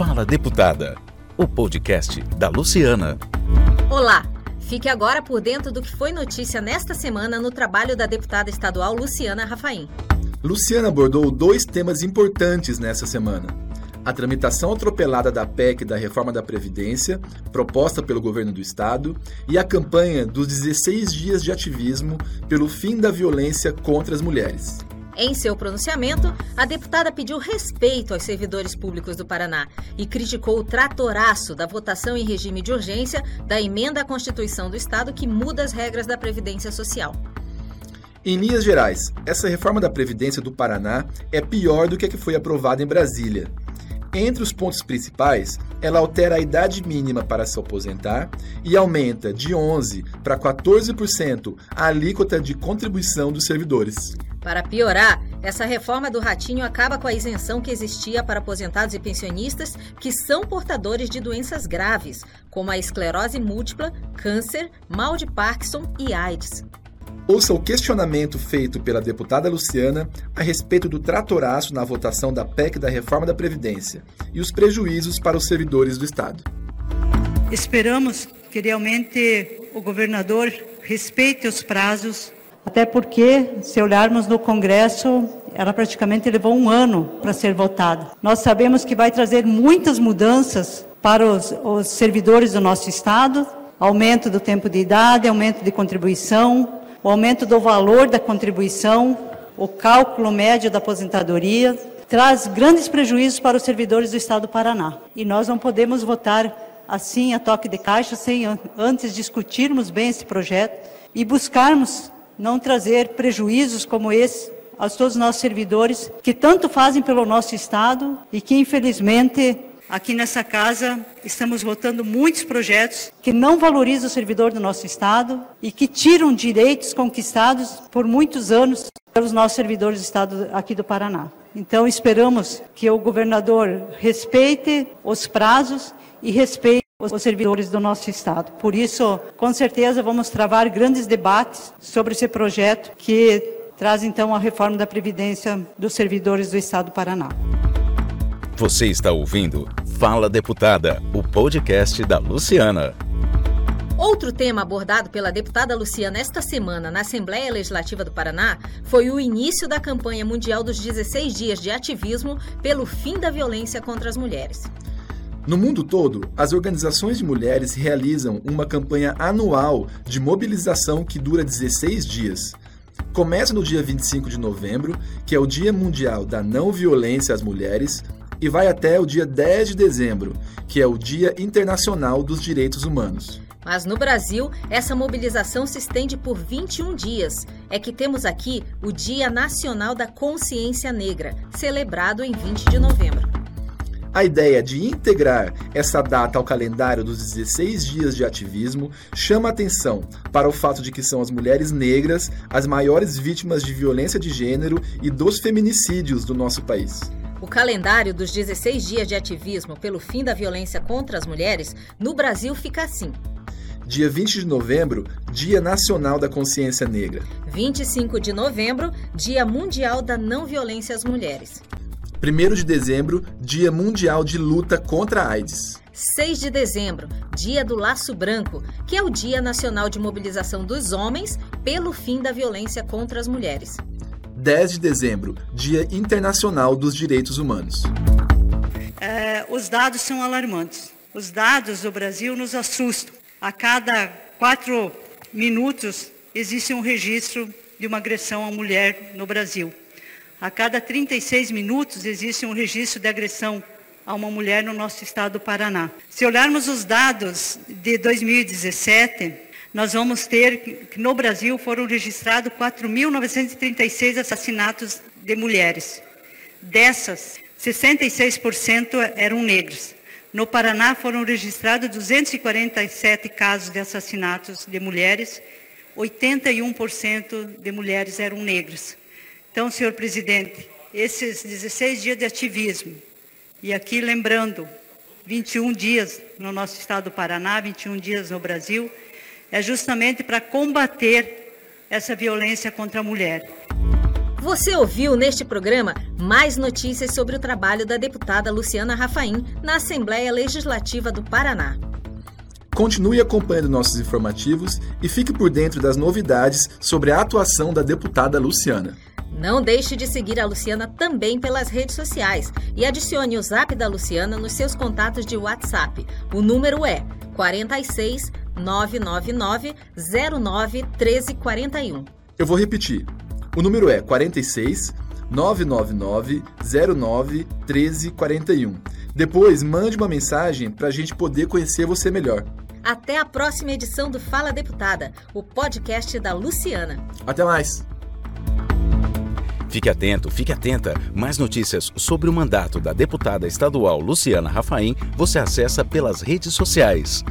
Fala Deputada, o podcast da Luciana. Olá! Fique agora por dentro do que foi notícia nesta semana no trabalho da deputada estadual Luciana Rafaim. Luciana abordou dois temas importantes nessa semana. A tramitação atropelada da PEC da reforma da Previdência, proposta pelo governo do estado, e a campanha dos 16 dias de ativismo pelo fim da violência contra as mulheres. Em seu pronunciamento, a deputada pediu respeito aos servidores públicos do Paraná e criticou o tratoraço da votação em regime de urgência da emenda à Constituição do Estado que muda as regras da Previdência Social. Em linhas gerais, essa reforma da Previdência do Paraná é pior do que a que foi aprovada em Brasília. Entre os pontos principais, ela altera a idade mínima para se aposentar e aumenta de 11% para 14% a alíquota de contribuição dos servidores. Para piorar, essa reforma do Ratinho acaba com a isenção que existia para aposentados e pensionistas que são portadores de doenças graves, como a esclerose múltipla, câncer, mal de Parkinson e AIDS. Ouça o questionamento feito pela deputada Luciana a respeito do tratoraço na votação da PEC da reforma da Previdência e os prejuízos para os servidores do Estado. Esperamos que realmente o governador respeite os prazos até porque, se olharmos no Congresso, ela praticamente levou um ano para ser votada. Nós sabemos que vai trazer muitas mudanças para os, os servidores do nosso Estado, aumento do tempo de idade, aumento de contribuição, o aumento do valor da contribuição, o cálculo médio da aposentadoria, traz grandes prejuízos para os servidores do Estado do Paraná. E nós não podemos votar assim a toque de caixa sem antes discutirmos bem esse projeto e buscarmos não trazer prejuízos como esse a todos os nossos servidores que tanto fazem pelo nosso Estado e que, infelizmente, aqui nessa casa estamos votando muitos projetos que não valorizam o servidor do nosso Estado e que tiram direitos conquistados por muitos anos pelos nossos servidores do Estado aqui do Paraná. Então, esperamos que o governador respeite os prazos e respeite os servidores do nosso Estado. Por isso, com certeza, vamos travar grandes debates sobre esse projeto que traz então a reforma da Previdência dos servidores do Estado do Paraná. Você está ouvindo Fala Deputada, o podcast da Luciana. Outro tema abordado pela deputada Luciana esta semana na Assembleia Legislativa do Paraná foi o início da campanha mundial dos 16 dias de ativismo pelo fim da violência contra as mulheres. No mundo todo, as organizações de mulheres realizam uma campanha anual de mobilização que dura 16 dias. Começa no dia 25 de novembro, que é o Dia Mundial da Não Violência às Mulheres, e vai até o dia 10 de dezembro, que é o Dia Internacional dos Direitos Humanos. Mas no Brasil, essa mobilização se estende por 21 dias. É que temos aqui o Dia Nacional da Consciência Negra, celebrado em 20 de novembro. A ideia de integrar essa data ao calendário dos 16 dias de ativismo chama atenção para o fato de que são as mulheres negras as maiores vítimas de violência de gênero e dos feminicídios do nosso país. O calendário dos 16 dias de ativismo pelo fim da violência contra as mulheres no Brasil fica assim. Dia 20 de novembro, Dia Nacional da Consciência Negra. 25 de novembro, Dia Mundial da Não Violência às Mulheres. 1 de dezembro, Dia Mundial de Luta contra a AIDS. 6 de dezembro, Dia do Laço Branco, que é o Dia Nacional de Mobilização dos Homens pelo fim da violência contra as mulheres. 10 de dezembro, Dia Internacional dos Direitos Humanos. É, os dados são alarmantes. Os dados do Brasil nos assustam. A cada quatro minutos existe um registro de uma agressão à mulher no Brasil. A cada 36 minutos existe um registro de agressão a uma mulher no nosso estado do Paraná. Se olharmos os dados de 2017, nós vamos ter que no Brasil foram registrados 4.936 assassinatos de mulheres. Dessas, 66% eram negros. No Paraná foram registrados 247 casos de assassinatos de mulheres, 81% de mulheres eram negras. Então, senhor presidente, esses 16 dias de ativismo, e aqui lembrando, 21 dias no nosso estado do Paraná, 21 dias no Brasil, é justamente para combater essa violência contra a mulher. Você ouviu neste programa mais notícias sobre o trabalho da deputada Luciana Rafaim na Assembleia Legislativa do Paraná. Continue acompanhando nossos informativos e fique por dentro das novidades sobre a atuação da deputada Luciana. Não deixe de seguir a Luciana também pelas redes sociais e adicione o zap da Luciana nos seus contatos de WhatsApp. O número é 46 999 09 1341. Eu vou repetir. O número é 46 999 09 1341. Depois, mande uma mensagem para a gente poder conhecer você melhor. Até a próxima edição do Fala Deputada, o podcast da Luciana. Até mais! Fique atento, fique atenta. Mais notícias sobre o mandato da deputada estadual Luciana Rafaim você acessa pelas redes sociais.